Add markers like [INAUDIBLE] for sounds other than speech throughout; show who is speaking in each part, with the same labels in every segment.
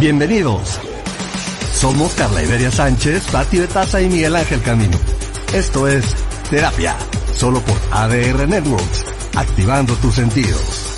Speaker 1: Bienvenidos. Somos Carla Iberia Sánchez, Pati Betasa y Miguel Ángel Camino. Esto es Terapia, solo por ADR Networks, activando tus sentidos.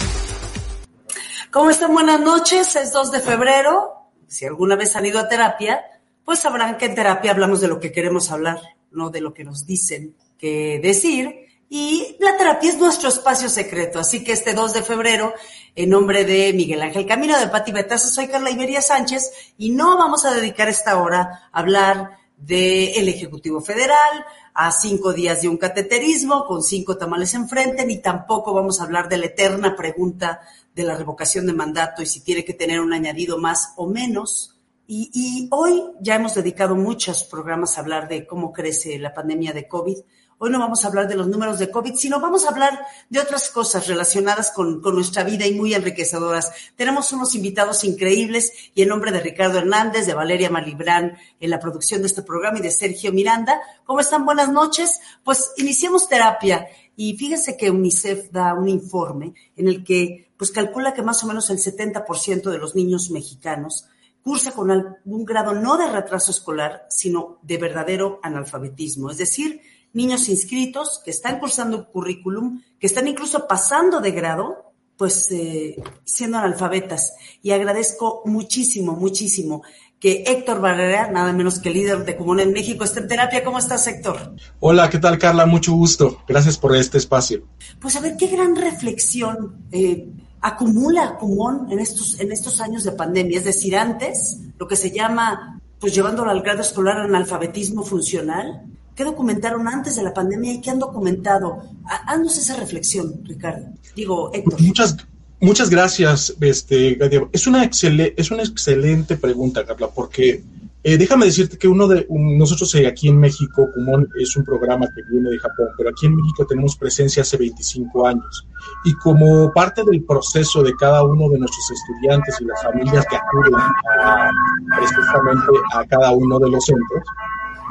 Speaker 2: ¿Cómo están? Buenas noches, es 2 de febrero. Si alguna vez han ido a terapia, pues sabrán que en terapia hablamos de lo que queremos hablar, no de lo que nos dicen que decir. Y la terapia es nuestro espacio secreto. Así que este 2 de febrero, en nombre de Miguel Ángel Camino, de Pati Betaza, soy Carla Iberia Sánchez y no vamos a dedicar esta hora a hablar del Ejecutivo Federal, a cinco días de un cateterismo con cinco tamales enfrente, ni tampoco vamos a hablar de la eterna pregunta de la revocación de mandato y si tiene que tener un añadido más o menos. Y, hoy ya hemos dedicado muchos programas a hablar de cómo crece la pandemia de COVID. Hoy no vamos a hablar de los números de COVID, sino vamos a hablar de otras cosas relacionadas con, con, nuestra vida y muy enriquecedoras. Tenemos unos invitados increíbles y en nombre de Ricardo Hernández, de Valeria Malibrán en la producción de este programa y de Sergio Miranda. ¿Cómo están? Buenas noches. Pues iniciamos terapia y fíjense que UNICEF da un informe en el que pues calcula que más o menos el 70% de los niños mexicanos cursa con algún grado no de retraso escolar, sino de verdadero analfabetismo. Es decir, niños inscritos que están cursando el currículum, que están incluso pasando de grado, pues eh, siendo analfabetas. Y agradezco muchísimo, muchísimo que Héctor Barrera, nada menos que líder de Común en México, esté en terapia. ¿Cómo estás, Héctor?
Speaker 3: Hola, ¿qué tal, Carla? Mucho gusto. Gracias por este espacio.
Speaker 2: Pues a ver, qué gran reflexión eh, acumula Común en estos, en estos años de pandemia. Es decir, antes, lo que se llama, pues llevándolo al grado escolar, analfabetismo funcional, ¿Qué documentaron antes de la pandemia y qué han documentado? Haznos esa reflexión, Ricardo. Digo.
Speaker 3: Muchas, muchas gracias, este, Es una, excel, es una excelente pregunta, Carla, porque eh, déjame decirte que uno de nosotros eh, aquí en México, Kumon es un programa que viene de Japón, pero aquí en México tenemos presencia hace 25 años. Y como parte del proceso de cada uno de nuestros estudiantes y las familias que acuden precisamente a cada uno de los centros,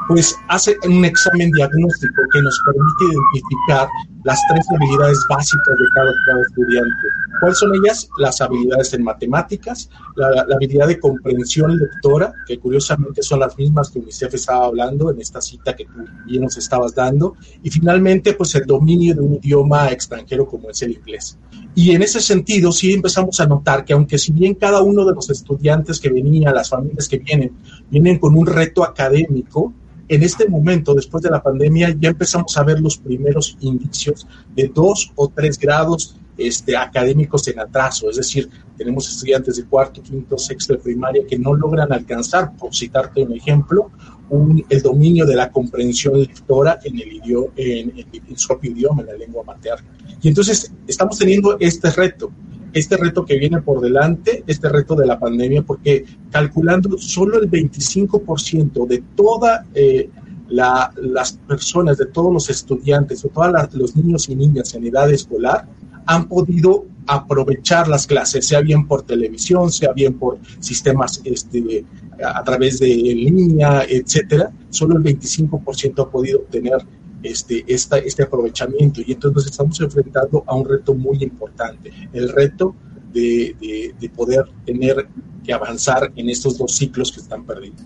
Speaker 3: pues hace un examen diagnóstico que nos permite identificar las tres habilidades básicas de cada, cada estudiante. ¿Cuáles son ellas? Las habilidades en matemáticas, la, habilidad de comprensión lectora, que curiosamente son las mismas que UNICEF estaba hablando en esta cita que tú bien nos estabas dando, y finalmente, pues el dominio de un idioma extranjero como es el inglés. Y en ese sentido, sí empezamos a notar que aunque si bien cada uno de los estudiantes que venían, las familias que vienen, vienen con un reto académico, en este momento, después de la pandemia, ya empezamos a ver los primeros indicios de dos o tres grados este, académicos en atraso, es decir, tenemos estudiantes de cuarto, quinto, sexto de primaria que no logran alcanzar, por citarte un ejemplo, un, el dominio de la comprensión lectora en, el idioma, en, en, en su propio idioma, en la lengua materna. Y entonces estamos teniendo este reto este reto que viene por delante, este reto de la pandemia, porque calculando solo el 25% de todas eh, la, las personas, de todos los estudiantes, de todos los niños y niñas en edad escolar, han podido aprovechar las clases, sea bien por televisión, sea bien por sistemas este, a través de línea, etcétera. Solo el 25% ha podido obtener este, esta, este aprovechamiento. Y entonces nos estamos enfrentando a un reto muy importante, el reto de, de, de poder tener que avanzar en estos dos ciclos que están perdidos.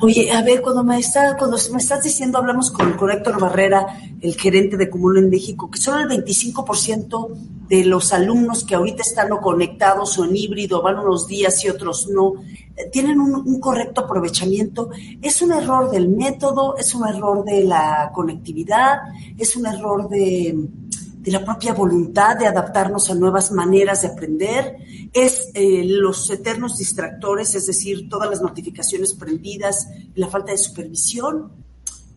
Speaker 2: Oye, a ver, cuando me, está, cuando me estás diciendo, hablamos con, con Héctor Barrera, el gerente de Cumulo en México, que solo el 25% de los alumnos que ahorita están o conectados o en híbrido, van unos días y otros no, tienen un, un, correcto aprovechamiento. ¿Es un error del método? ¿Es un error de la conectividad? ¿Es un error de, de la propia voluntad de adaptarnos a nuevas maneras de aprender? ¿Es eh, los eternos distractores, es decir, todas las notificaciones prendidas la falta de supervisión?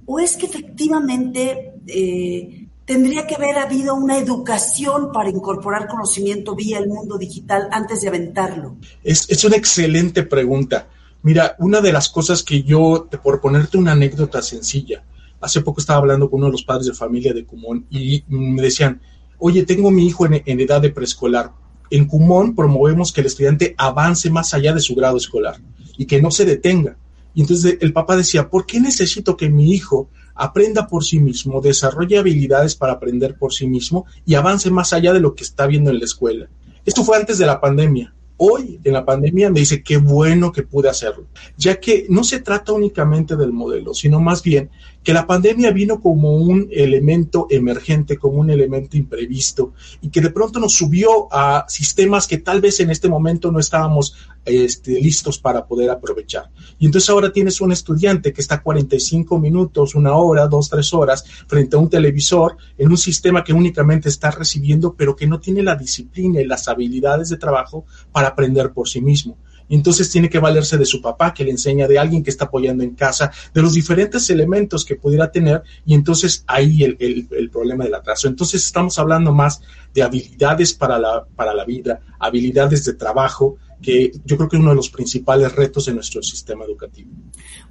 Speaker 2: ¿O es que efectivamente... Eh, tendría que haber habido una educación para incorporar conocimiento vía el mundo digital antes de aventarlo.
Speaker 3: Es, es una excelente pregunta. Mira, una de las cosas que yo, por ponerte una anécdota sencilla, hace poco estaba hablando con uno de los padres de familia de Cumón y me decían, oye, tengo mi hijo en, en edad de preescolar. En Cumón promovemos que el estudiante avance más allá de su grado escolar y que no se detenga. Y entonces el papá decía, ¿por qué necesito que mi hijo aprenda por sí mismo, desarrolle habilidades para aprender por sí mismo y avance más allá de lo que está viendo en la escuela? Esto fue antes de la pandemia hoy en la pandemia me dice qué bueno que pude hacerlo, ya que no se trata únicamente del modelo, sino más bien que la pandemia vino como un elemento emergente, como un elemento imprevisto y que de pronto nos subió a sistemas que tal vez en este momento no estábamos este, listos para poder aprovechar. Y entonces ahora tienes un estudiante que está 45 minutos, una hora, dos, tres horas frente a un televisor en un sistema que únicamente está recibiendo, pero que no tiene la disciplina y las habilidades de trabajo para aprender por sí mismo entonces tiene que valerse de su papá, que le enseña de alguien que está apoyando en casa, de los diferentes elementos que pudiera tener, y entonces ahí el, el, el problema del atraso. Entonces estamos hablando más de habilidades para la, para la vida, habilidades de trabajo, que yo creo que es uno de los principales retos de nuestro sistema educativo.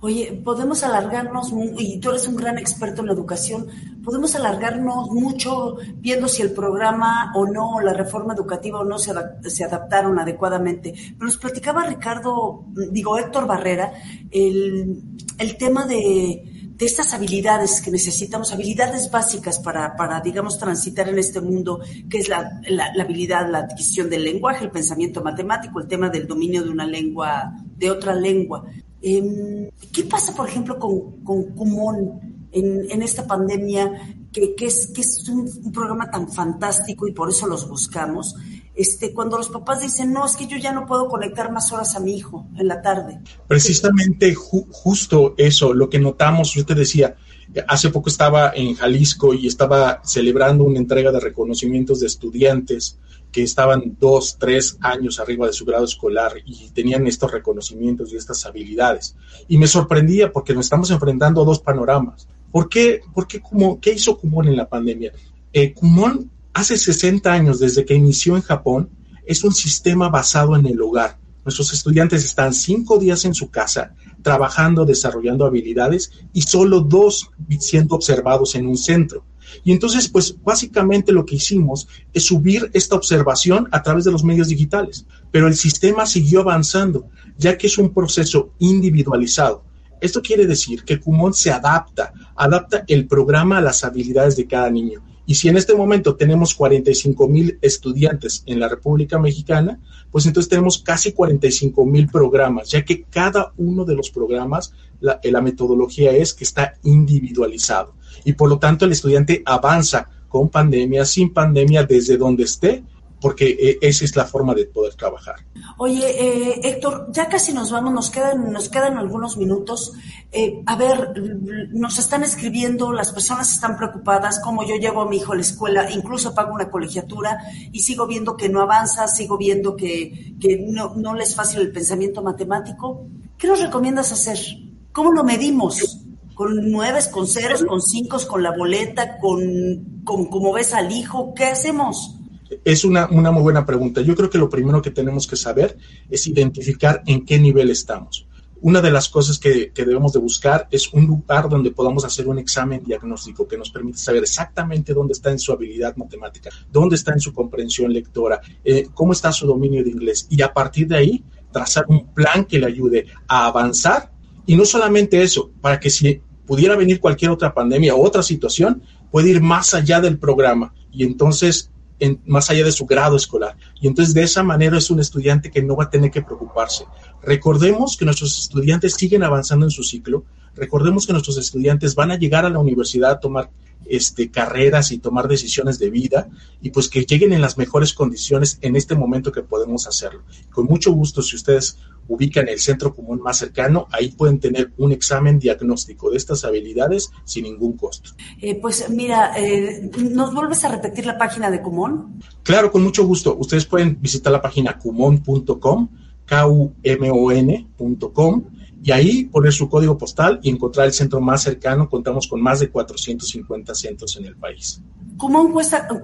Speaker 2: Oye, podemos alargarnos, y tú eres un gran experto en la educación, podemos alargarnos mucho viendo si el programa o no, la reforma educativa o no se, se adaptaron adecuadamente. Pero nos platicaba Ricardo, digo Héctor Barrera, el, el tema de de estas habilidades que necesitamos, habilidades básicas para, para digamos, transitar en este mundo, que es la, la, habilidad, la adquisición del lenguaje, el pensamiento matemático, el tema del dominio de una lengua, de otra lengua. Eh, ¿Qué pasa, por ejemplo, con, con en, en esta pandemia, que, que es, que es un programa tan fantástico y por eso los buscamos? Este, cuando los papás dicen, no, es que yo ya no puedo conectar más horas a mi hijo en la tarde.
Speaker 3: Precisamente ju justo eso, lo que notamos, yo te decía, hace poco estaba en Jalisco y estaba celebrando una entrega de reconocimientos de estudiantes que estaban dos, tres años arriba de su grado escolar y tenían estos reconocimientos y estas habilidades. Y me sorprendía porque nos estamos enfrentando a dos panoramas. ¿Por qué, por qué, qué hizo Kumon en la pandemia? Eh, hace 60 años desde que inició en Japón, es un sistema basado en el hogar. Nuestros estudiantes están cinco días en su casa trabajando, desarrollando habilidades y solo dos siendo observados en un centro. Y entonces, pues básicamente lo que hicimos es subir esta observación a través de los medios digitales, pero el sistema siguió avanzando, ya que es un proceso individualizado. Esto quiere decir que Kumon se adapta, adapta el programa a las habilidades de cada niño. Y si en este momento tenemos 45 mil estudiantes en la República Mexicana, pues entonces tenemos casi 45 mil programas, ya que cada uno de los programas, la, la metodología es que está individualizado. Y por lo tanto el estudiante avanza con pandemia, sin pandemia, desde donde esté, porque eh, esa es la forma de poder trabajar.
Speaker 2: Oye, eh, Héctor, ya casi nos vamos, nos quedan, nos quedan algunos minutos. Eh, a ver, nos están escribiendo, las personas están preocupadas, como yo llevo a mi hijo a la escuela, incluso pago una colegiatura y sigo viendo que no avanza, sigo viendo que, no, no le es fácil el pensamiento matemático. ¿Qué nos recomiendas hacer? ¿Cómo lo medimos? ¿Con nueves, con ceros, con cinco, con la boleta, con, con cómo ves al hijo? ¿Qué hacemos?
Speaker 3: Es una, una muy buena pregunta. Yo creo que lo primero que tenemos que saber es identificar en qué nivel estamos. Una de las cosas que, que, debemos de buscar es un lugar donde podamos hacer un examen diagnóstico que nos permite saber exactamente dónde está en su habilidad matemática, dónde está en su comprensión lectora, eh, cómo está su dominio de inglés y a partir de ahí trazar un plan que le ayude a avanzar y no solamente eso, para que si pudiera venir cualquier otra pandemia o otra situación, puede ir más allá del programa y entonces más allá de su grado escolar. Y entonces de esa manera es un estudiante que no va a tener que preocuparse. Recordemos que nuestros estudiantes siguen avanzando en su ciclo. Recordemos que nuestros estudiantes van a llegar a la universidad a tomar este, carreras y tomar decisiones de vida y pues que lleguen en las mejores condiciones en este momento que podemos hacerlo. Con mucho gusto, si ustedes ubican el centro común más cercano, ahí pueden tener un examen diagnóstico de estas habilidades sin ningún costo.
Speaker 2: Eh, pues mira, eh, ¿nos vuelves a repetir la página de Kumon?
Speaker 3: Claro, con mucho gusto. Ustedes pueden visitar la página kumon.com, K-U-M-O-N.com y ahí poner su código postal y encontrar el centro más cercano. Contamos con más de 450 centros en el país.
Speaker 2: Kumon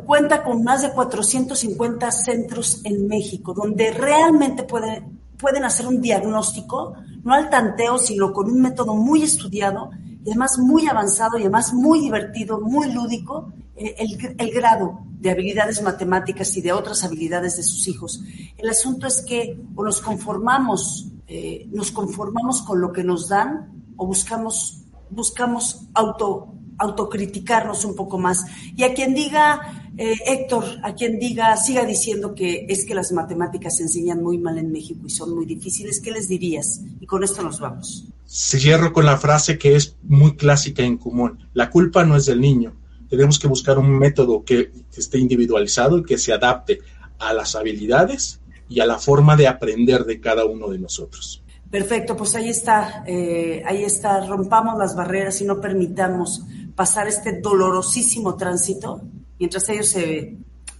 Speaker 2: cuenta con más de 450 centros en México, donde realmente pueden, pueden hacer un diagnóstico, no al tanteo, sino con un método muy estudiado y además muy avanzado y además muy divertido, muy lúdico, eh, el, el, grado de habilidades matemáticas y de otras habilidades de sus hijos. El asunto es que o nos conformamos, eh, nos conformamos con lo que nos dan o buscamos, buscamos auto autocriticarnos un poco más. Y a quien diga, eh, Héctor, a quien diga, siga diciendo que es que las matemáticas se enseñan muy mal en México y son muy difíciles, ¿qué les dirías? Y con esto nos vamos.
Speaker 3: Cierro con la frase que es muy clásica en común. La culpa no es del niño. Tenemos que buscar un método que esté individualizado y que se adapte a las habilidades y a la forma de aprender de cada uno de nosotros.
Speaker 2: Perfecto, pues ahí está, eh, ahí está, rompamos las barreras y no permitamos pasar este dolorosísimo tránsito mientras ellos se,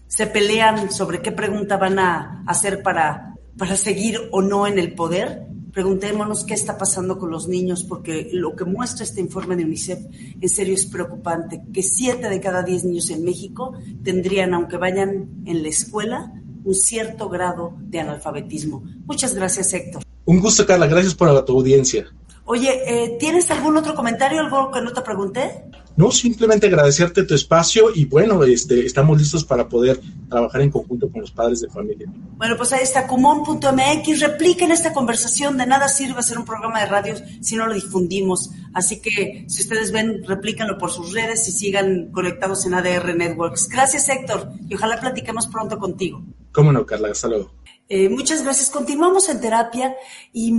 Speaker 2: se pelean sobre qué pregunta van a hacer para, para seguir o no en el poder. Preguntémonos qué está pasando con los niños, porque lo que muestra este informe de UNICEF en serio es preocupante, que siete de cada diez niños en México tendrían, aunque vayan en la escuela, un cierto grado de analfabetismo. Muchas gracias, Héctor.
Speaker 3: Un gusto, Carla. Gracias por tu audiencia.
Speaker 2: Oye, eh, ¿tienes algún otro comentario, algo que no te pregunté?
Speaker 3: No, simplemente agradecerte tu espacio y bueno, este, estamos listos para poder trabajar en conjunto con los padres de familia.
Speaker 2: Bueno, pues ahí está, cumón.mx, repliquen esta conversación, de nada sirve hacer un programa de radio si no lo difundimos. Así que si ustedes ven, replíquenlo por sus redes y sigan conectados en ADR Networks. Gracias, Héctor, y ojalá platiquemos pronto contigo.
Speaker 3: Cómo no, Carla, hasta luego.
Speaker 2: Eh, muchas gracias. Continuamos en terapia y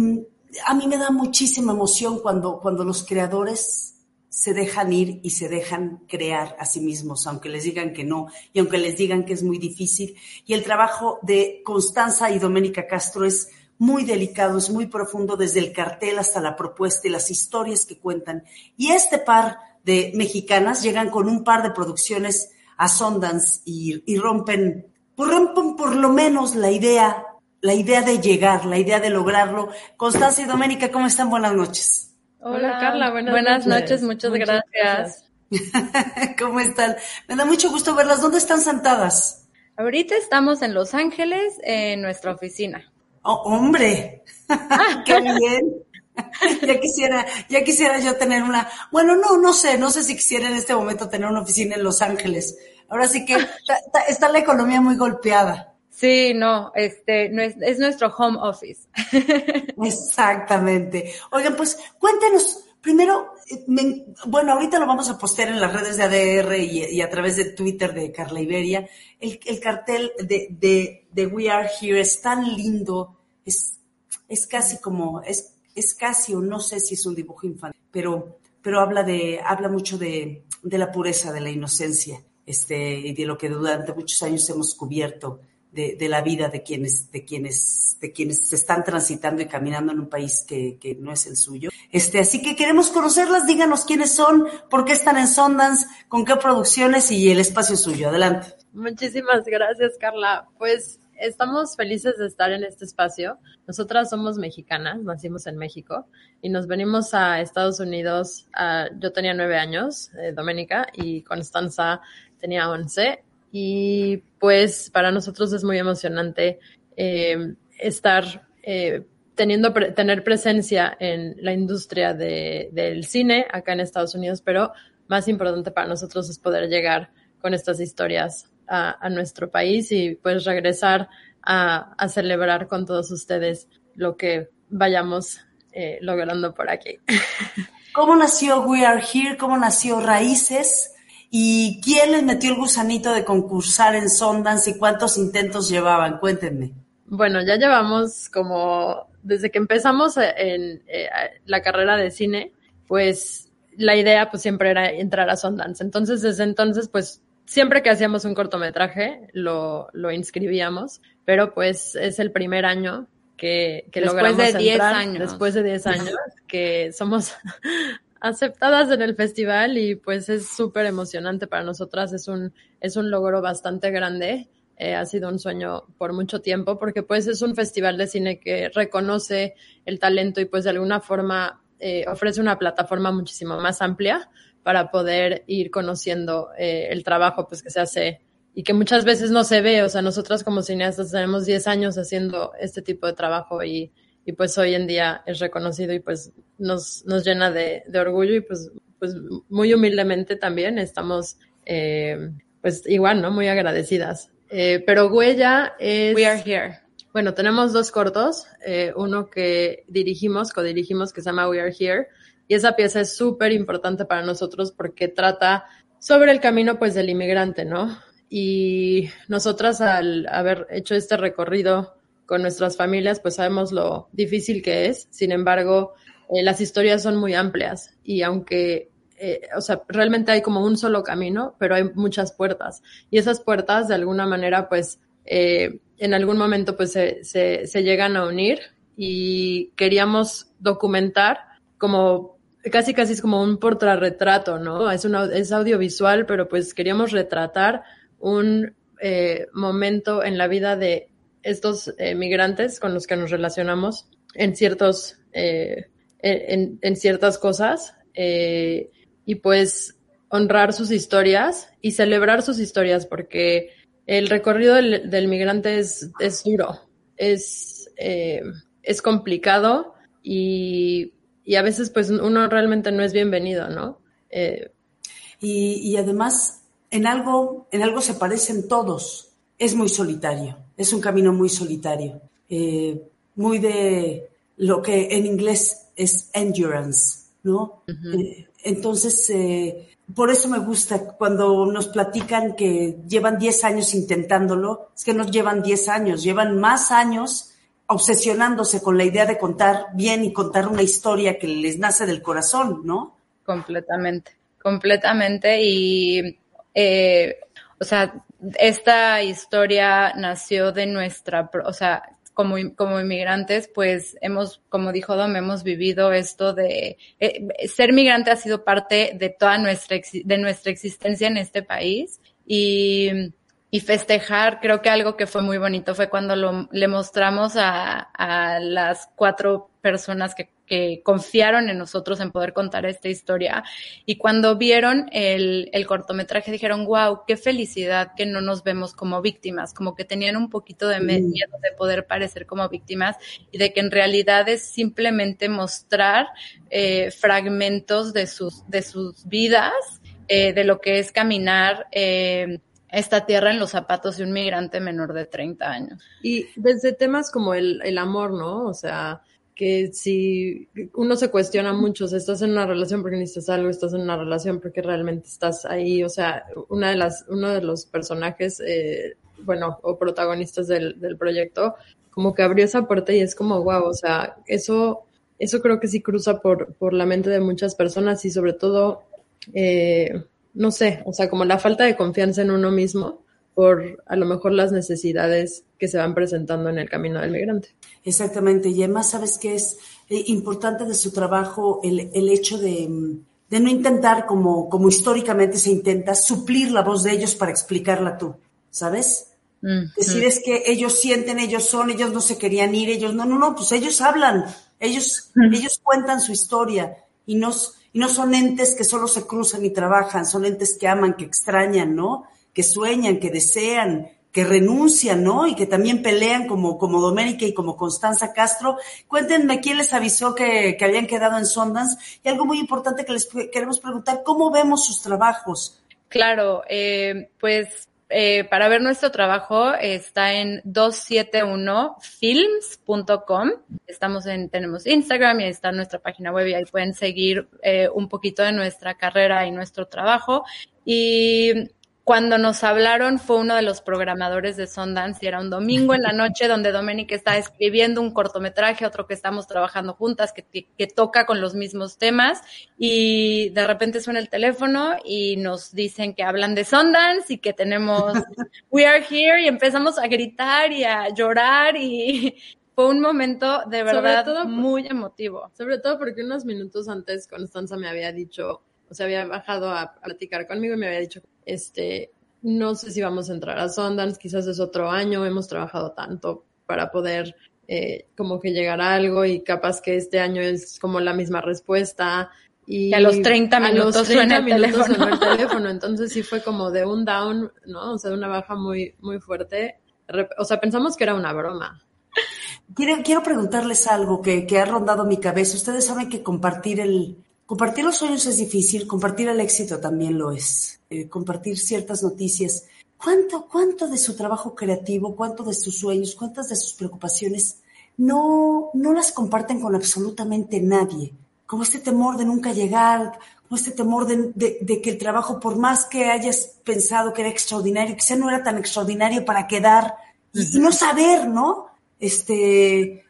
Speaker 2: a mí me da muchísima emoción cuando, cuando los creadores se dejan ir y se dejan crear a sí mismos, aunque les digan que no y aunque les digan que es muy difícil. Y el trabajo de Constanza y Doménica Castro es muy delicado, es muy profundo desde el cartel hasta la propuesta y las historias que cuentan. Y este par de mexicanas llegan con un par de producciones a Sundance y, y rompen, pues rompen por lo menos la idea la idea de llegar, la idea de lograrlo. Constancia y Doménica, ¿cómo están? Buenas noches.
Speaker 4: Hola, Carla, buenas, noches. muchas, gracias. [LAUGHS]
Speaker 2: ¿Cómo están? Me da mucho gusto verlas. ¿Dónde están sentadas?
Speaker 4: Ahorita estamos en Los Ángeles, en nuestra oficina.
Speaker 2: Oh, hombre, [LAUGHS] qué bien. ya quisiera, ya quisiera yo tener una, bueno, no, no sé, no sé si quisiera en este momento tener una oficina en Los Ángeles. Ahora sí que está la economía muy golpeada.
Speaker 4: Sí, no, este, no es, es nuestro home office. [LAUGHS]
Speaker 2: Exactamente. Oigan, pues cuéntenos, primero, bueno, ahorita lo vamos a postear en las redes de ADR y, a través de Twitter de Carla Iberia. El, el cartel de, de, de, We Are Here es tan lindo, es, es casi como, es, es casi, o no sé si es un dibujo infantil, pero, pero habla de, habla mucho de, de la pureza, de la inocencia, este, y de lo que durante muchos años hemos cubierto de, la vida de quienes, de quienes, de quienes se están transitando y caminando en un país que, que, no es el suyo. Este, así que queremos conocerlas, díganos quiénes son, por qué están en Sundance, con qué producciones y el espacio suyo. Adelante.
Speaker 4: Muchísimas gracias, Carla. Pues estamos felices de estar en este espacio. Nosotras somos mexicanas, nacimos en México y nos venimos a Estados Unidos. yo tenía nueve años, eh, Doménica, y Constanza tenía once y pues para nosotros es muy emocionante eh, estar eh, teniendo tener presencia en la industria de, del cine acá en Estados Unidos, pero más importante para nosotros es poder llegar con estas historias a, nuestro país y pues regresar a, a, celebrar con todos ustedes lo que vayamos eh, logrando por aquí. [LAUGHS]
Speaker 2: ¿Cómo nació We Are Here? ¿Cómo nació Raíces? ¿Y quién les metió el gusanito de concursar en Sundance y cuántos intentos llevaban? Cuéntenme.
Speaker 4: Bueno, ya llevamos como, desde que empezamos en eh, la carrera de cine, pues la idea pues siempre era entrar a Sundance. Entonces, desde entonces, pues siempre que hacíamos un cortometraje lo, lo inscribíamos, pero pues es el primer año que, que
Speaker 5: después de 10 años.
Speaker 4: después de 10 años, que somos aceptadas en el festival y pues es súper emocionante para nosotras, es un, es un logro bastante grande. Eh, ha sido un sueño por mucho tiempo porque pues es un festival de cine que reconoce el talento y pues de alguna forma eh, ofrece una plataforma muchísimo más amplia para poder ir conociendo eh, el trabajo pues que se hace y que muchas veces no se ve, o sea, nosotras como cineastas tenemos 10 años haciendo este tipo de trabajo y, y pues hoy en día es reconocido y pues nos, nos llena de, de orgullo y pues, pues muy humildemente también estamos eh, pues igual, ¿no? Muy agradecidas. Eh, pero Huella es...
Speaker 5: We are here.
Speaker 4: Bueno, tenemos dos cortos, eh, uno que dirigimos, codirigimos, que se llama We Are Here, y esa pieza es súper importante para nosotros porque trata sobre el camino pues del inmigrante, ¿no? Y nosotras al haber hecho este recorrido con nuestras familias, pues sabemos lo difícil que es. Sin embargo, eh, las historias son muy amplias y aunque, eh, o sea, realmente hay como un solo camino, pero hay muchas puertas. Y esas puertas, de alguna manera, pues, eh, en algún momento, pues, se, se, se llegan a unir y queríamos documentar como casi casi es como un portarretrato, ¿no? Es, una, es audiovisual, pero pues queríamos retratar un eh, momento en la vida de estos eh, migrantes con los que nos relacionamos en ciertos, eh, en, ciertas cosas eh, y pues honrar sus historias y celebrar sus historias porque el recorrido del, del migrante es, es duro, es, es complicado y y a veces pues uno realmente no es bienvenido, ¿no?
Speaker 2: Y, y, además en algo, en algo se parecen todos. Es muy solitario, es un camino muy solitario, eh, muy de lo que en inglés es endurance, ¿no? Uh -huh. eh, entonces, por eso me gusta cuando nos platican que llevan 10 años intentándolo, es que no llevan 10 años, llevan más años obsesionándose con la idea de contar bien y contar una historia que les nace del corazón, ¿no?
Speaker 5: Completamente, completamente. Y, eh, o sea, esta historia nació de nuestra, o sea, como, como inmigrantes, pues hemos, como dijo Dom, hemos vivido esto de, eh, ser migrante ha sido parte de toda nuestra, de nuestra existencia en este país. Y, y festejar, creo que algo que fue muy bonito fue cuando lo, le mostramos a, a las cuatro personas que, que, confiaron en nosotros en poder contar esta historia y cuando vieron el, el, cortometraje dijeron, wow, qué felicidad que no nos vemos como víctimas, como que tenían un poquito de miedo de poder parecer como víctimas y de que en realidad es simplemente mostrar eh, fragmentos de sus, de sus vidas, eh, de lo que es caminar. Eh, esta tierra en los zapatos de un migrante menor de 30 años.
Speaker 4: Y desde temas como el, el amor, ¿no? O sea, que si uno se cuestiona mucho, sea, estás en una relación porque necesitas algo, estás en una relación porque realmente estás ahí, o sea, una de las, uno de los personajes, eh, bueno, o protagonistas del, del proyecto, como que abrió esa puerta y es como, wow, o sea, eso, eso creo que sí cruza por, por la mente de muchas personas y sobre todo, eh, no sé, o sea, como la falta de confianza en uno mismo por a lo mejor las necesidades que se van presentando en el camino del migrante.
Speaker 2: Exactamente, y además sabes que es eh, importante de su trabajo el, el hecho de, de, no intentar, como, como históricamente se intenta, suplir la voz de ellos para explicarla tú, ¿sabes? Mm -hmm. Decir es que ellos sienten, ellos son, ellos no se querían ir, ellos no, no, no, pues ellos hablan, ellos, mm -hmm. ellos cuentan su historia y nos y no son entes que solo se cruzan y trabajan, son entes que aman, que extrañan, ¿no? Que sueñan, que desean, que renuncian, ¿no? Y que también pelean como, como Doménica y como Constanza Castro. Cuéntenme quién les avisó que, que habían quedado en Sundance. Y algo muy importante que les queremos preguntar, ¿cómo vemos sus trabajos?
Speaker 5: Claro, eh, pues eh, para ver nuestro trabajo está en 271films.com. Estamos en, tenemos Instagram y ahí está nuestra página web y ahí pueden seguir eh, un poquito de nuestra carrera y nuestro trabajo. Y cuando nos hablaron fue uno de los programadores de Sundance y era un domingo en la noche donde Doménica está escribiendo un cortometraje, otro que estamos trabajando juntas, que, que, que, toca con los mismos temas y de repente suena el teléfono y nos dicen que hablan de Sundance y que tenemos [LAUGHS] We Are Here y empezamos a gritar y a llorar y fue un momento de verdad todo, muy emotivo.
Speaker 4: Sobre todo porque unos minutos antes Constanza me había dicho o sea, había bajado a platicar conmigo y me había dicho, este, no sé si vamos a entrar a Sundance, quizás es otro año, hemos trabajado tanto para poder eh, como que llegar a algo y capaz que este año es como la misma respuesta Y
Speaker 5: a los 30 minutos,
Speaker 4: a los 30
Speaker 5: suena, el
Speaker 4: minutos
Speaker 5: teléfono.
Speaker 4: sonó [LAUGHS] el teléfono. Entonces sí fue como de un down, ¿no? O sea, de una baja muy, muy fuerte. O sea, pensamos que era una broma.
Speaker 2: Quiero, quiero preguntarles algo que, que ha rondado mi cabeza. Ustedes saben que compartir el compartir los sueños es difícil, compartir el éxito también lo es. Eh, compartir ciertas noticias. ¿Cuánto, cuánto de su trabajo creativo, cuánto de sus sueños, cuántas de sus preocupaciones no, no las comparten con absolutamente nadie? Como este temor de nunca llegar, como este temor de, de- de que el trabajo, por más que hayas pensado que era extraordinario, quizá no era tan extraordinario para quedar y, y no saber, ¿no? Este,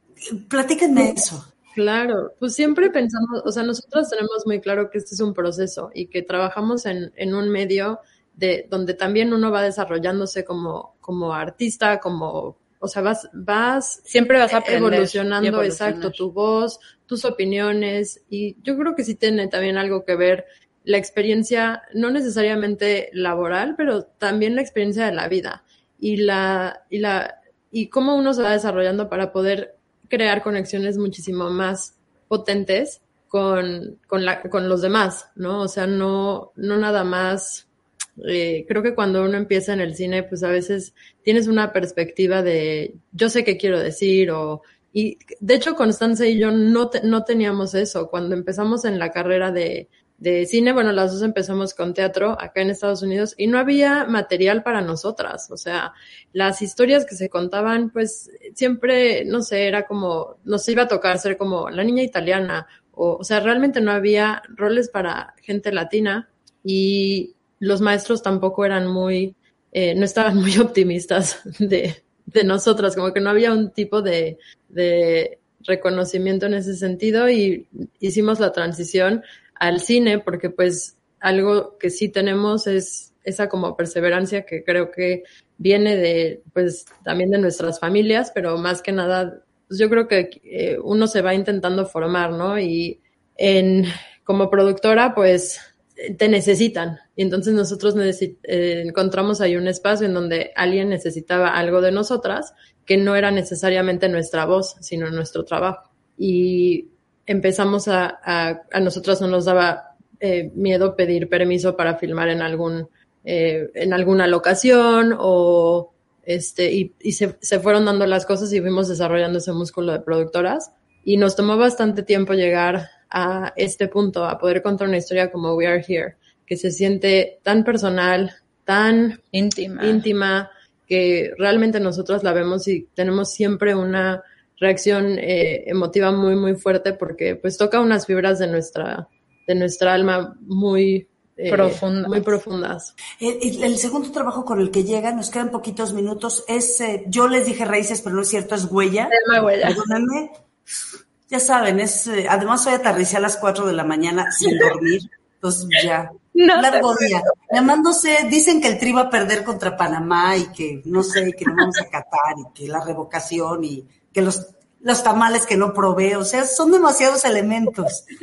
Speaker 2: platíquenme eso.
Speaker 4: Claro, pues siempre pensamos, o sea, nosotros tenemos muy claro que este es un proceso y que trabajamos en, en un medio de donde también uno va desarrollándose como, como artista, como, o sea, vas, vas
Speaker 5: Siempre vas a aprender
Speaker 4: evolucionando,
Speaker 5: evolucionar.
Speaker 4: exacto, tu voz, tus opiniones y yo creo que sí tiene también algo que ver la experiencia, no necesariamente laboral, pero también la experiencia de la vida y la, y la, y cómo uno se va desarrollando para poder crear conexiones muchísimo más potentes con, con, la, con los demás, ¿no? O sea, no, no nada más. eh, creo que cuando uno empieza en el cine, pues a veces tienes una perspectiva de yo sé qué quiero decir o y de hecho Constanza y yo no, te- no teníamos eso cuando empezamos en la carrera de, de cine, bueno, las dos empezamos con teatro acá en Estados Unidos y no había material para nosotras, o sea, las historias que se contaban, pues siempre, no sé, era como, nos iba a tocar ser como la niña italiana, o, o sea, realmente no había roles para gente latina y los maestros tampoco eran muy, eh, no estaban [LAUGHS] muy optimistas de, de nosotras, como que no había un tipo de, de reconocimiento en ese sentido y hicimos la transición al cine porque pues algo que sí tenemos es esa como perseverancia que creo que viene de pues también de nuestras familias, pero más que nada pues, yo creo que eh, uno se va intentando formar, ¿no? Y en como productora pues te necesitan y entonces nosotros necesi- eh, encontramos ahí un espacio en donde alguien necesitaba algo de nosotras que no era necesariamente nuestra voz, sino nuestro trabajo. Y empezamos a, a, a nosotras no nos daba eh, miedo pedir permiso para filmar en algún eh, en alguna locación o este y, y se, se fueron dando las cosas y fuimos desarrollando ese músculo de productoras y nos tomó bastante tiempo llegar a este punto, a poder contar una historia como We Are Here, que se siente tan personal, tan
Speaker 5: Íntima.
Speaker 4: íntima, que realmente nosotros la vemos y tenemos siempre una reacción eh, emotiva muy, muy fuerte porque pues toca unas fibras de nuestra, de nuestra alma muy eh,
Speaker 5: Profundas.
Speaker 4: Muy profundas.
Speaker 2: El, el- segundo trabajo con el que llega, nos quedan poquitos minutos, es, eh, yo les dije raíces, pero no es cierto, es huella.
Speaker 5: Llama Huella.
Speaker 2: Perdónenme. Ya saben, es, eh, además hoy aterricé a las 4 de la mañana sin dormir, entonces ya,
Speaker 5: No
Speaker 2: largo día. Llamándose, dicen que el Tri va a perder contra Panamá y que no sé, que no vamos a Qatar y que la revocación y que los, los tamales que no probé, o sea, son demasiados elementos. [LAUGHS]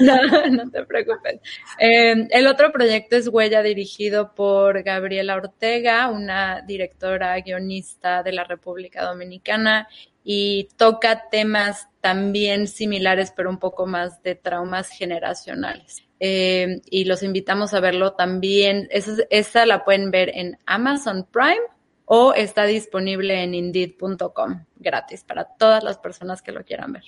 Speaker 5: No, no te preocupes. Eh, el otro proyecto es Huella, dirigido por Gabriela Ortega, una directora guionista de la República Dominicana, y toca temas también similares, pero un poco más de traumas generacionales. Eh, y los invitamos a verlo también. Esa, esa la pueden ver en Amazon Prime o está disponible en indeed.com gratis para todas las personas que lo quieran ver.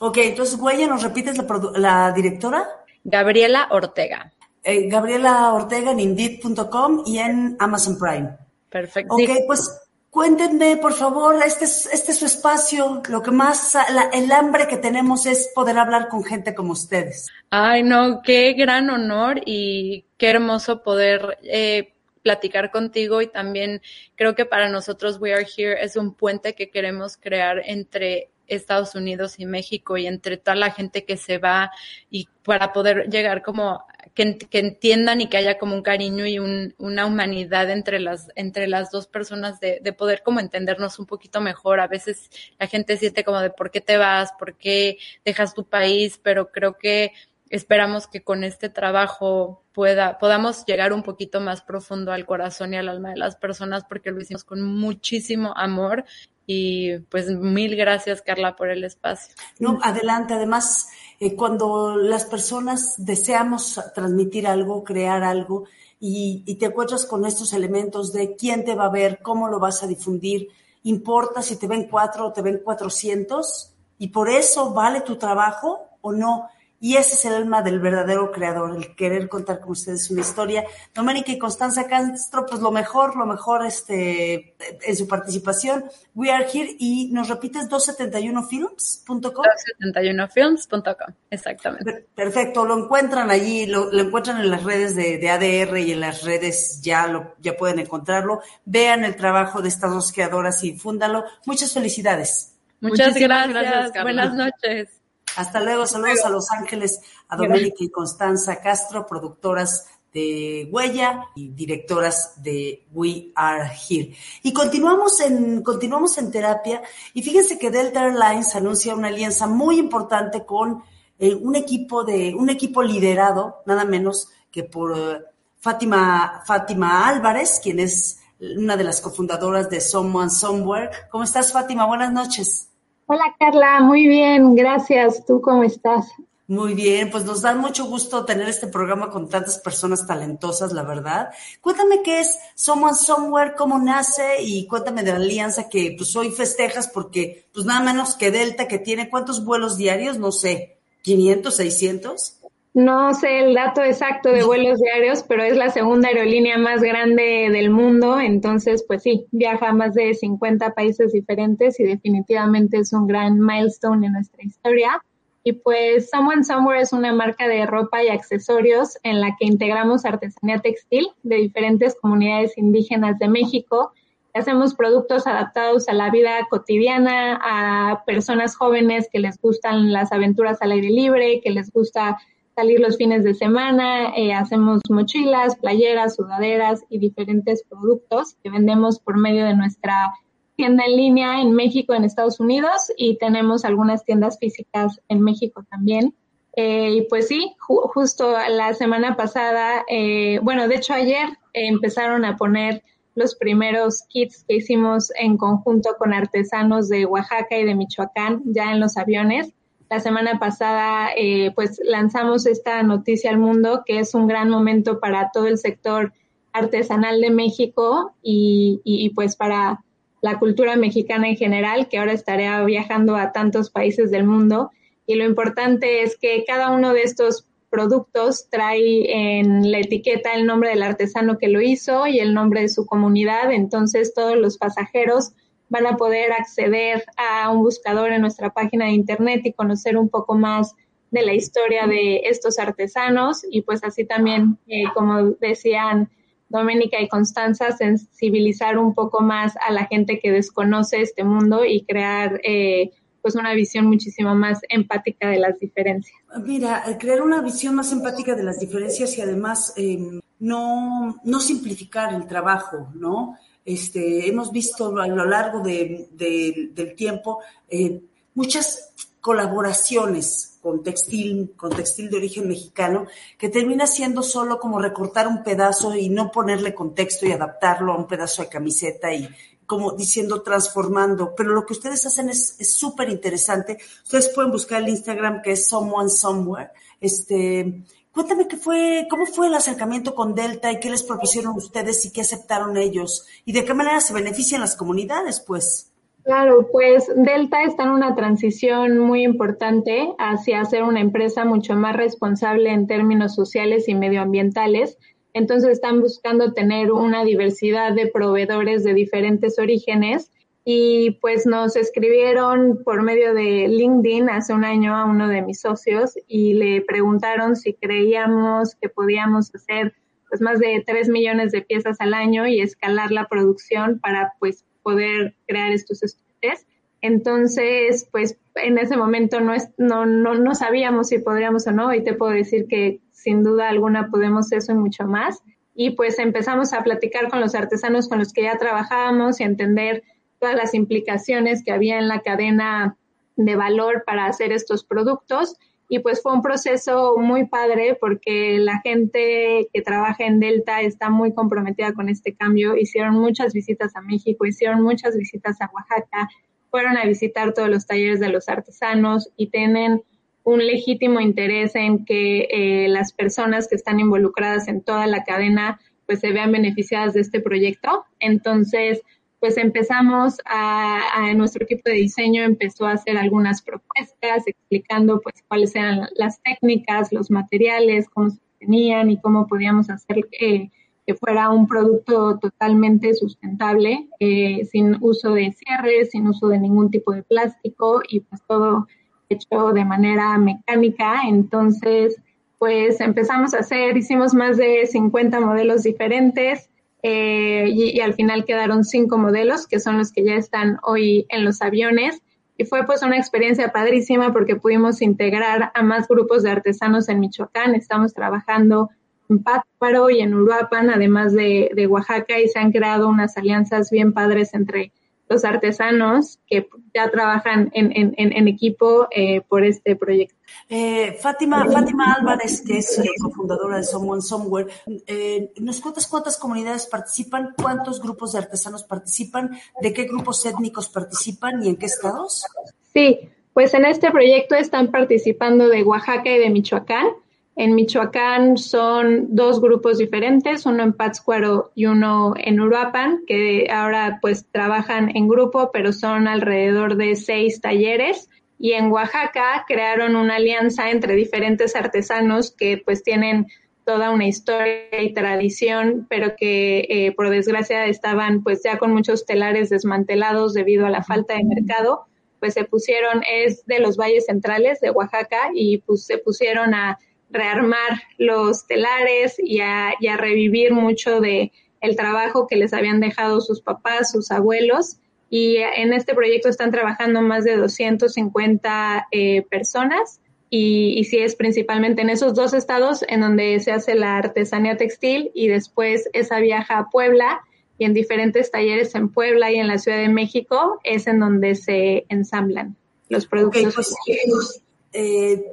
Speaker 2: Ok, entonces, Huella, ¿nos repites la, directora?
Speaker 5: Gabriela Ortega.
Speaker 2: Eh, Gabriela Ortega en Indeed.com y en Amazon Prime.
Speaker 5: Perfecto.
Speaker 2: Ok, pues cuéntenme, por favor, este es, este es su espacio. Lo que más, la- el hambre que tenemos es poder hablar con gente como ustedes.
Speaker 5: Ay, no, qué gran honor y qué hermoso poder eh, platicar contigo y también creo que para nosotros We Are Here es un puente que queremos crear entre Estados Unidos y México y entre toda la gente que se va y para poder llegar como que, que entiendan y que haya como un cariño y un- una humanidad entre las, entre las dos personas de, de poder como entendernos un poquito mejor. A veces la gente siente como de por qué te vas, por qué dejas tu país, pero creo que esperamos que con este trabajo pueda, podamos llegar un poquito más profundo al corazón y al alma de las personas porque lo hicimos con muchísimo amor Y pues mil gracias, Carla, por el espacio.
Speaker 2: No, adelante. Además, eh, cuando las personas deseamos transmitir algo, crear algo, y, y, te encuentras con estos elementos de quién te va a ver, cómo lo vas a difundir, importa si te ven cuatro o te ven cuatrocientos, y por eso vale tu trabajo o no. Y ese es el alma del verdadero creador, el querer contar con ustedes una historia. Doménica y Constanza Castro, pues lo mejor, lo mejor este, en su participación. We are here y nos repites 271films.com.
Speaker 5: 271films.com, exactamente.
Speaker 2: Perfecto, lo encuentran allí, lo, lo encuentran en las redes de, de, ADR y en las redes ya, lo, ya pueden encontrarlo. Vean el trabajo de estas dos creadoras y fúndalo. Muchas felicidades.
Speaker 5: Muchas gracias. gracias Buenas noches.
Speaker 2: Hasta luego, saludos a Los Ángeles, a Doménica y Constanza Castro, productoras de Huella y directoras de We Are Here. Y continuamos en, continuamos en terapia y fíjense que Delta Airlines anuncia una alianza muy importante con eh, un equipo de, un equipo liderado, nada menos que por uh, Fátima, Fátima Álvarez, quien es una de las cofundadoras de Someone Somewhere. ¿Cómo estás, Fátima? Buenas noches.
Speaker 6: Hola Carla, muy bien, gracias. ¿Tú cómo estás?
Speaker 2: Muy bien, pues nos da mucho gusto tener este programa con tantas personas talentosas, la verdad. Cuéntame qué es Someone Somewhere, cómo nace y cuéntame de la alianza que pues hoy festejas porque pues nada menos que Delta que tiene cuántos vuelos diarios, no sé, 500, 600.
Speaker 6: No sé el dato exacto de vuelos diarios, pero es la segunda aerolínea más grande del mundo, entonces pues sí, viaja a más de 50 países diferentes y definitivamente es un gran milestone en nuestra historia. Y pues Someone Somewhere es una marca de ropa y accesorios en la que integramos artesanía textil de diferentes comunidades indígenas de México. Hacemos productos adaptados a la vida cotidiana, a personas jóvenes que les gustan las aventuras al aire libre, que les gusta salir los fines de semana, eh, hacemos mochilas, playeras, sudaderas y diferentes productos que vendemos por medio de nuestra tienda en línea en México, en Estados Unidos y tenemos algunas tiendas físicas en México también. Eh, y pues sí, ju justo la semana pasada, eh, bueno, de hecho ayer empezaron a poner los primeros kits que hicimos en conjunto con artesanos de Oaxaca y de Michoacán ya en los aviones la semana pasada, eh, pues lanzamos esta noticia al mundo, que es un gran momento para todo el sector artesanal de México y, y, pues para la cultura mexicana en general, que ahora estará viajando a tantos países del mundo. Y lo importante es que cada uno de estos productos trae en la etiqueta el nombre del artesano que lo hizo y el nombre de su comunidad. Entonces todos los pasajeros van a poder acceder a un buscador en nuestra página de internet y conocer un poco más de la historia de estos artesanos y pues así también, eh, como decían Doménica y Constanza, sensibilizar un poco más a la gente que desconoce este mundo y crear eh, pues una visión muchísimo más empática de las diferencias.
Speaker 2: Mira, crear una visión más empática de las diferencias y además eh, no, no simplificar el trabajo, ¿no? Este, hemos visto a lo largo de, de, del tiempo eh, muchas colaboraciones con textil, con textil de origen mexicano, que termina siendo solo como recortar un pedazo y no ponerle contexto y adaptarlo a un pedazo de camiseta y como diciendo transformando. Pero lo que ustedes hacen es súper interesante. Ustedes pueden buscar el Instagram que es Someone Somewhere. Este, Cuéntame qué fue, cómo fue el acercamiento con Delta y qué les propusieron ustedes y qué aceptaron ellos y de qué manera se benefician las comunidades, pues.
Speaker 6: Claro, pues Delta está en una transición muy importante hacia ser una empresa mucho más responsable en términos sociales y medioambientales. Entonces están buscando tener una diversidad de proveedores de diferentes orígenes y pues nos escribieron por medio de LinkedIn hace un año a uno de mis socios y le preguntaron si creíamos que podíamos hacer pues más de 3 millones de piezas al año y escalar la producción para pues poder crear estos estuches. Entonces, pues en ese momento no, es, no, no, no sabíamos si podríamos o no y te puedo decir que sin duda alguna podemos eso y mucho más. Y pues empezamos a platicar con los artesanos con los que ya trabajábamos y entender todas las implicaciones que había en la cadena de valor para hacer estos productos y pues fue un proceso muy padre porque la gente que trabaja en Delta está muy comprometida con este cambio. Hicieron muchas visitas a México, hicieron muchas visitas a Oaxaca, fueron a visitar todos los talleres de los artesanos y tienen un legítimo interés en que eh, las personas que están involucradas en toda la cadena pues se vean beneficiadas de este proyecto. Entonces, pues empezamos a, nuestro equipo de diseño empezó a hacer algunas propuestas explicando pues cuáles eran las técnicas, los materiales, cómo se tenían y cómo podíamos hacer que fuera un producto totalmente sustentable, eh, sin uso de cierres, sin uso de ningún tipo de plástico y pues todo hecho de manera mecánica. Entonces, pues empezamos a hacer, hicimos más de 50 modelos diferentes eh, y, al final quedaron cinco modelos que son los que ya están hoy en los aviones. Y fue pues una experiencia padrísima porque pudimos integrar a más grupos de artesanos en Michoacán. Estamos trabajando en Pátzcuaro y en Uruapan, además de, de Oaxaca, y se han creado unas alianzas bien padres entre los artesanos que ya trabajan en, en, en equipo eh, por este proyecto.
Speaker 2: Eh, Fátima, Fátima Álvarez, que es cofundadora de Someone Somewhere, eh, ¿nos cuentas cuántas comunidades participan, cuántos grupos de artesanos participan, de qué grupos étnicos participan y en qué estados?
Speaker 6: Sí, pues en este proyecto están participando de Oaxaca y de Michoacán. En Michoacán son dos grupos diferentes, uno en Pátzcuaro y uno en Uruapan, que ahora pues trabajan en grupo, pero son alrededor de seis talleres. Y en Oaxaca crearon una alianza entre diferentes artesanos que pues tienen toda una historia y tradición, pero que eh, por desgracia estaban pues ya con muchos telares desmantelados debido a la falta de mercado, pues se pusieron, es de los valles centrales de Oaxaca y pues se pusieron a rearmar los telares y a, revivir mucho de el trabajo que les habían dejado sus papás, sus abuelos. Y en este proyecto están trabajando más de 250 eh, personas y, y sí es principalmente en esos dos estados en donde se hace la artesanía textil y después esa viaja a Puebla y en diferentes talleres en Puebla y en la Ciudad de México es en donde se ensamblan los productos.
Speaker 2: Pues, eh,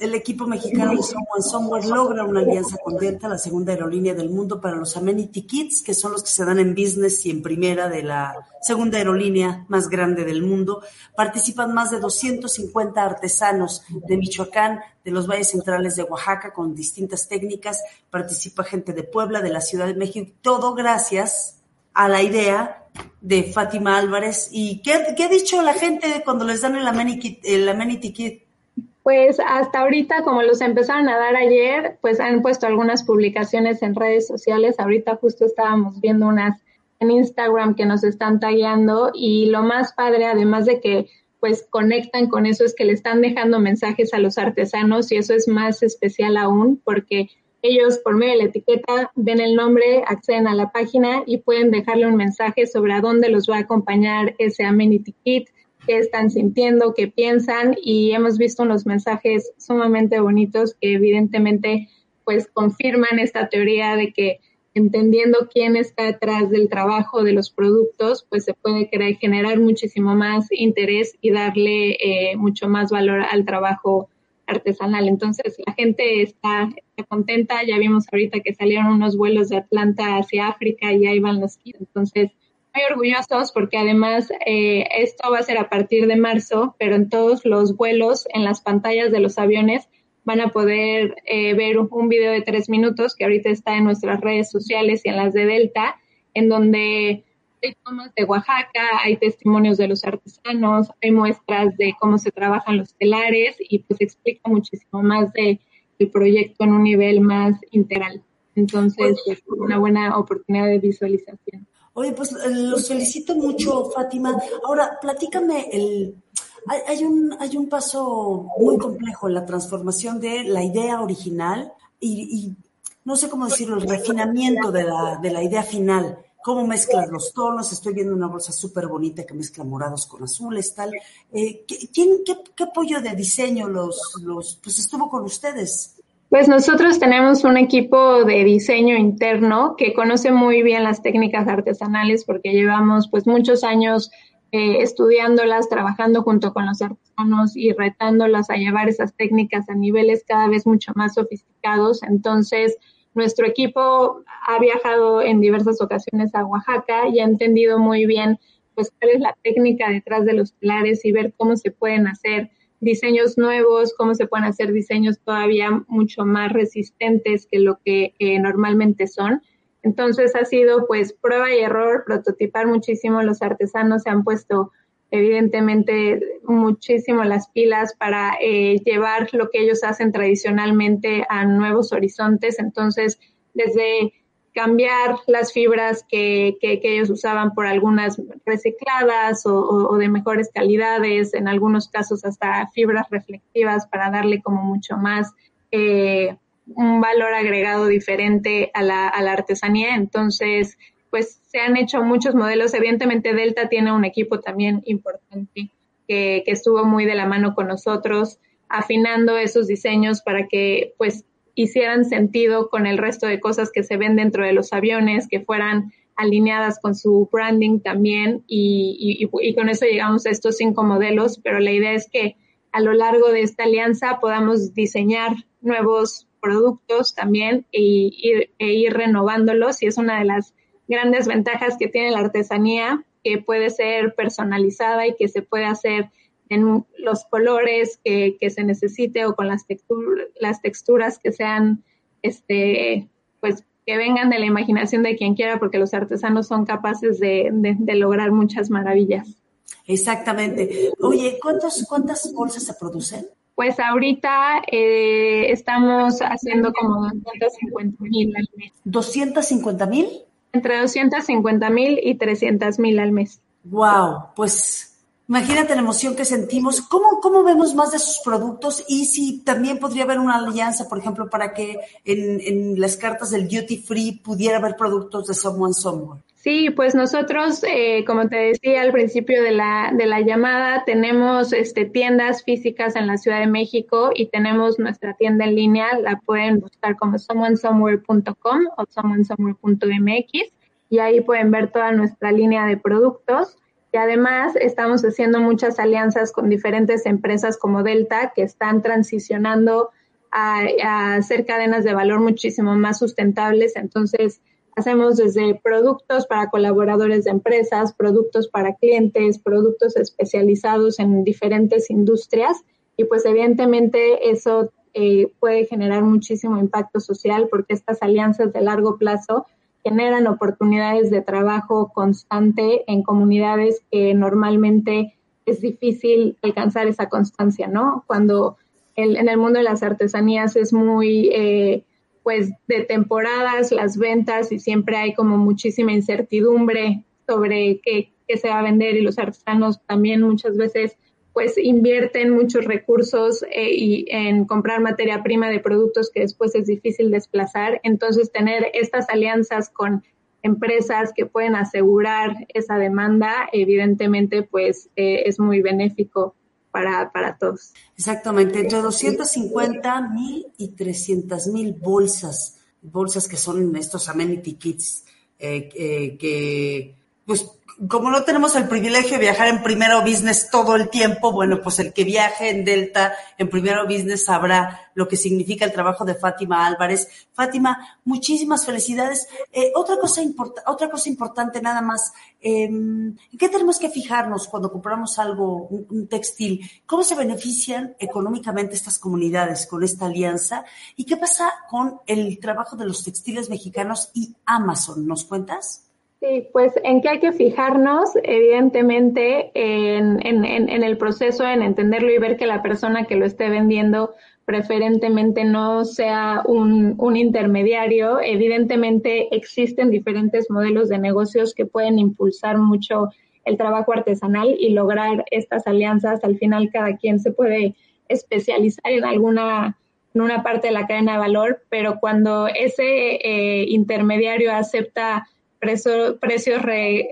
Speaker 2: el equipo mexicano de Someone Somewhere logra una alianza con Delta, la segunda aerolínea del mundo para los Amenity Kits, que son los que se dan en business y en primera de la segunda aerolínea más grande del mundo. Participan más de 250 artesanos de Michoacán, de los valles centrales de Oaxaca, con distintas técnicas. Participa gente de Puebla, de la Ciudad de México, todo gracias a la idea de Fátima Álvarez. ¿Y qué, ha dicho la gente cuando les dan el Amenity, el Amenity Kit?
Speaker 6: Pues hasta ahorita, como los empezaron a dar ayer, pues han puesto algunas publicaciones en redes sociales. Ahorita justo estábamos viendo unas en Instagram que nos están tagueando y lo más padre, además de que pues conectan con eso, es que le están dejando mensajes a los artesanos y eso es más especial aún porque ellos por medio de la etiqueta ven el nombre, acceden a la página y pueden dejarle un mensaje sobre a dónde los va a acompañar ese amenity kit, qué están sintiendo, qué piensan y hemos visto unos mensajes sumamente bonitos que evidentemente pues confirman esta teoría de que entendiendo quién está detrás del trabajo de los productos, pues se puede generar muchísimo más interés y darle eh, mucho más valor al trabajo artesanal. Entonces la gente está, contenta, ya vimos ahorita que salieron unos vuelos de Atlanta hacia África y ahí van los kits. Entonces muy orgullosos porque además eh, esto va a ser a partir de marzo, pero en todos los vuelos, en las pantallas de los aviones, van a poder eh, ver un, video de tres minutos que ahorita está en nuestras redes sociales y en las de Delta, en donde hay tomas de Oaxaca, hay testimonios de los artesanos, hay muestras de cómo se trabajan los telares y pues explica muchísimo más de, del proyecto en un nivel más integral. Entonces, es una buena oportunidad de visualización.
Speaker 2: Oye, pues eh, los felicito mucho, Fátima. Ahora, platícame el... Hay, un, hay un paso muy complejo en la transformación de la idea original y, no sé cómo decirlo, el refinamiento de la, de la idea final. Cómo mezclas los tonos. Estoy viendo una bolsa súper bonita que mezcla morados con azules, tal. Eh, ¿quién, qué, qué, apoyo de diseño los, los, pues estuvo con ustedes?
Speaker 6: Pues nosotros tenemos un equipo de diseño interno que conoce muy bien las técnicas artesanales porque llevamos pues muchos años eh, estudiándolas, trabajando junto con los artesanos y retándolas a llevar esas técnicas a niveles cada vez mucho más sofisticados. Entonces, nuestro equipo ha viajado en diversas ocasiones a Oaxaca y ha entendido muy bien pues cuál es la técnica detrás de los pilares y ver cómo se pueden hacer diseños nuevos, cómo se pueden hacer diseños todavía mucho más resistentes que lo que normalmente son. Entonces ha sido pues prueba y error, prototipar muchísimo, los artesanos se han puesto evidentemente muchísimo las pilas para eh, llevar lo que ellos hacen tradicionalmente a nuevos horizontes. Entonces, desde cambiar las fibras que, que, ellos usaban por algunas recicladas o, de mejores calidades, en algunos casos hasta fibras reflectivas para darle como mucho más eh, un valor agregado diferente a la, a la artesanía. Entonces, pues se han hecho muchos modelos. Evidentemente Delta tiene un equipo también importante que, que estuvo muy de la mano con nosotros, afinando esos diseños para que pues hicieran sentido con el resto de cosas que se ven dentro de los aviones, que fueran alineadas con su branding también. Y, con eso llegamos a estos cinco modelos, pero la idea es que a lo largo de esta alianza podamos diseñar nuevos productos también y, e ir renovándolos. Y es una de las grandes ventajas que tiene la artesanía, que puede ser personalizada y que se puede hacer en los colores que, se necesite o con las, las texturas que sean, este, pues, que vengan de la imaginación de quien quiera, porque los artesanos son capaces de, lograr muchas maravillas.
Speaker 2: Exactamente. Oye, ¿cuántos, ¿cuántas bolsas se producen?
Speaker 6: Pues ahorita eh, estamos haciendo como 250 mil al mes.
Speaker 2: ¿250 mil?
Speaker 6: Entre 250 mil y 300 mil al mes.
Speaker 2: Wow, pues Imagínate la emoción que sentimos. ¿Cómo, ¿Cómo vemos más de sus productos? Y si también podría haber una alianza, por ejemplo, para que en, en las cartas del duty free pudiera haber productos de Someone Somewhere.
Speaker 6: Sí, pues nosotros, eh, como te decía al principio de la, de la llamada, tenemos este, tiendas físicas en la Ciudad de México y tenemos nuestra tienda en línea. La pueden buscar como someonesomewhere.com o someonesomewhere.mx y ahí pueden ver toda nuestra línea de productos. Y además estamos haciendo muchas alianzas con diferentes empresas como Delta que están transicionando a, hacer cadenas de valor muchísimo más sustentables. Entonces, hacemos desde productos para colaboradores de empresas, productos para clientes, productos especializados en diferentes industrias y pues evidentemente eso eh, puede generar muchísimo impacto social porque estas alianzas de largo plazo generan oportunidades de trabajo constante en comunidades que normalmente es difícil alcanzar esa constancia, ¿no? Cuando en el mundo de las artesanías es muy, eh, pues, de temporadas las ventas y siempre hay como muchísima incertidumbre sobre qué, qué se va a vender y los artesanos también muchas veces pues invierten muchos recursos eh, y en comprar materia prima de productos que después es difícil desplazar. Entonces, tener estas alianzas con empresas que pueden asegurar esa demanda, evidentemente, pues eh, es muy benéfico para, para todos.
Speaker 2: Exactamente, entre 250 mil y 300 mil bolsas, bolsas que son estos amenity kits, eh, que pues como no tenemos el privilegio de viajar en primero business todo el tiempo, bueno, pues el que viaje en Delta en primero business sabrá lo que significa el trabajo de Fátima Álvarez. Fátima, muchísimas felicidades. Eh, otra cosa otra cosa importante nada más, ¿en em, qué tenemos que fijarnos cuando compramos algo, un, textil? ¿Cómo se benefician económicamente estas comunidades con esta alianza? ¿Y qué pasa con el trabajo de los textiles mexicanos y Amazon? ¿Nos cuentas?
Speaker 6: Sí, pues en qué hay que fijarnos, evidentemente, en, en, el proceso, en entenderlo y ver que la persona que lo esté vendiendo preferentemente no sea un, un intermediario. Evidentemente existen diferentes modelos de negocios que pueden impulsar mucho el trabajo artesanal y lograr estas alianzas. Al final cada quien se puede especializar en alguna en una parte de la cadena de valor, pero cuando ese eh, intermediario acepta precios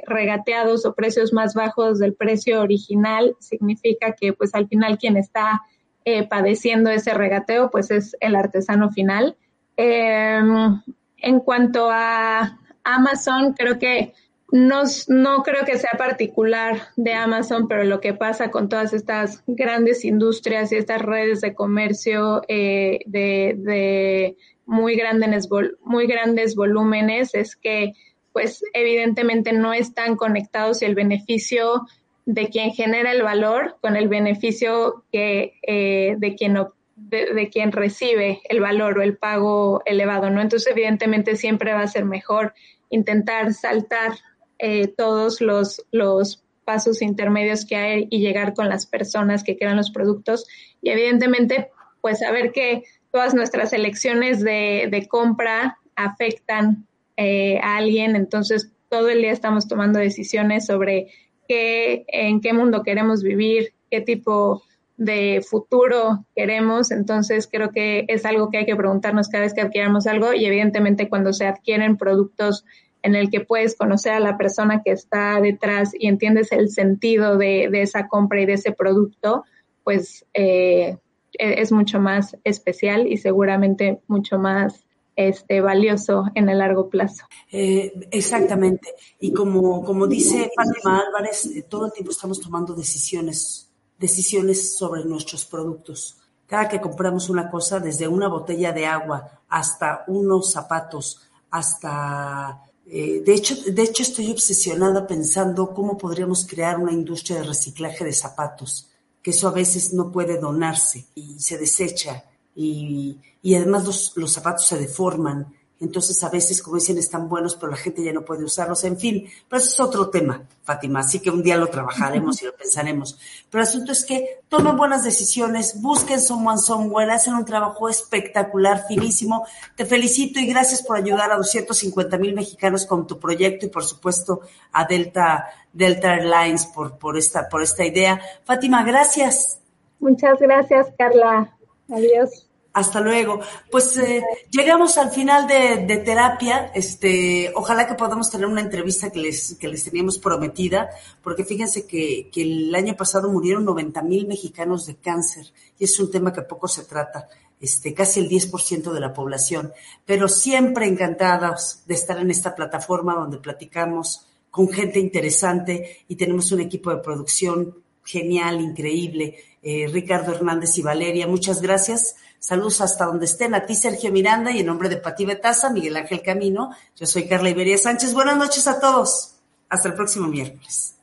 Speaker 6: regateados o precios más bajos del precio original, significa que pues al final quien está eh, padeciendo ese regateo pues es el artesano final. Em, en cuanto a Amazon, creo que no, no creo que sea particular de Amazon, pero lo que pasa con todas estas grandes industrias y estas redes de comercio eh, de, de muy, grandes, muy grandes volúmenes es que pues evidentemente no están conectados y el beneficio de quien genera el valor con el beneficio que eh, de quien de, quien recibe el valor o el pago elevado, ¿no? Entonces, evidentemente, siempre va a ser mejor intentar saltar eh, todos los, los pasos intermedios que hay y llegar con las personas que crean los productos y evidentemente pues saber que todas nuestras elecciones de, de compra afectan eh, a alguien, entonces todo el día estamos tomando decisiones sobre qué, en qué mundo queremos vivir, qué tipo de futuro queremos, entonces creo que es algo que hay que preguntarnos cada vez que adquiramos algo y evidentemente cuando se adquieren productos en el que puedes conocer a la persona que está detrás y entiendes el sentido de, esa compra y de ese producto, pues eh, e, es mucho más especial y seguramente mucho más este, valioso en el largo plazo.
Speaker 2: Eh, exactamente. Y como, como dice Fátima Álvarez, eh, todo el tiempo estamos tomando decisiones, decisiones sobre nuestros productos. Cada que compramos una cosa, desde una botella de agua hasta unos zapatos, hasta eh, de, hecho, de hecho, estoy obsesionada pensando cómo podríamos crear una industria de reciclaje de zapatos, que eso a veces no puede donarse y se desecha y, y además los, los zapatos se deforman entonces a veces, como dicen, están buenos, pero la gente ya no puede usarlos. En fin, pero eso es otro tema, Fátima. Así que un día lo trabajaremos y lo pensaremos. Pero el asunto es que tomen buenas decisiones, busquen Someone Somewhere, hacen un trabajo espectacular, finísimo. Te felicito y gracias por ayudar a 250 mil mexicanos con tu proyecto y por supuesto a Delta, Delta Airlines por, por, esta, por esta idea. Fátima, gracias.
Speaker 6: Muchas gracias, Carla. Adiós.
Speaker 2: Hasta luego. Pues eh, llegamos al final de, terapia. Este, ojalá que podamos tener una entrevista que les, que les teníamos prometida, porque fíjense que, que el año pasado murieron 90 mil mexicanos de cáncer y es un tema que poco se trata. Este, casi el 10% de la población, pero siempre encantados de estar en esta plataforma donde platicamos con gente interesante y tenemos un equipo de producción genial, increíble. Eh, Ricardo Hernández y Valeria, muchas gracias Saludos hasta donde estén. A ti, Sergio Miranda, y en nombre de Pati Betaza, Miguel Ángel Camino, yo soy Carla Iberia Sánchez. Buenas noches a todos. Hasta el próximo miércoles.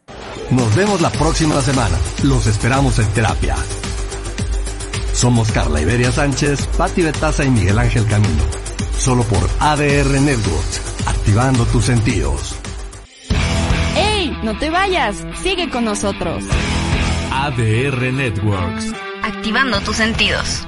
Speaker 1: Nos vemos la próxima semana. Los esperamos en terapia. Somos Carla Iberia Sánchez, Pati Betaza y Miguel Ángel Camino. Solo por ADR Networks, activando tus sentidos.
Speaker 7: ¡Ey! No te vayas, sigue con nosotros.
Speaker 8: ADR Networks.
Speaker 9: Activando tus sentidos.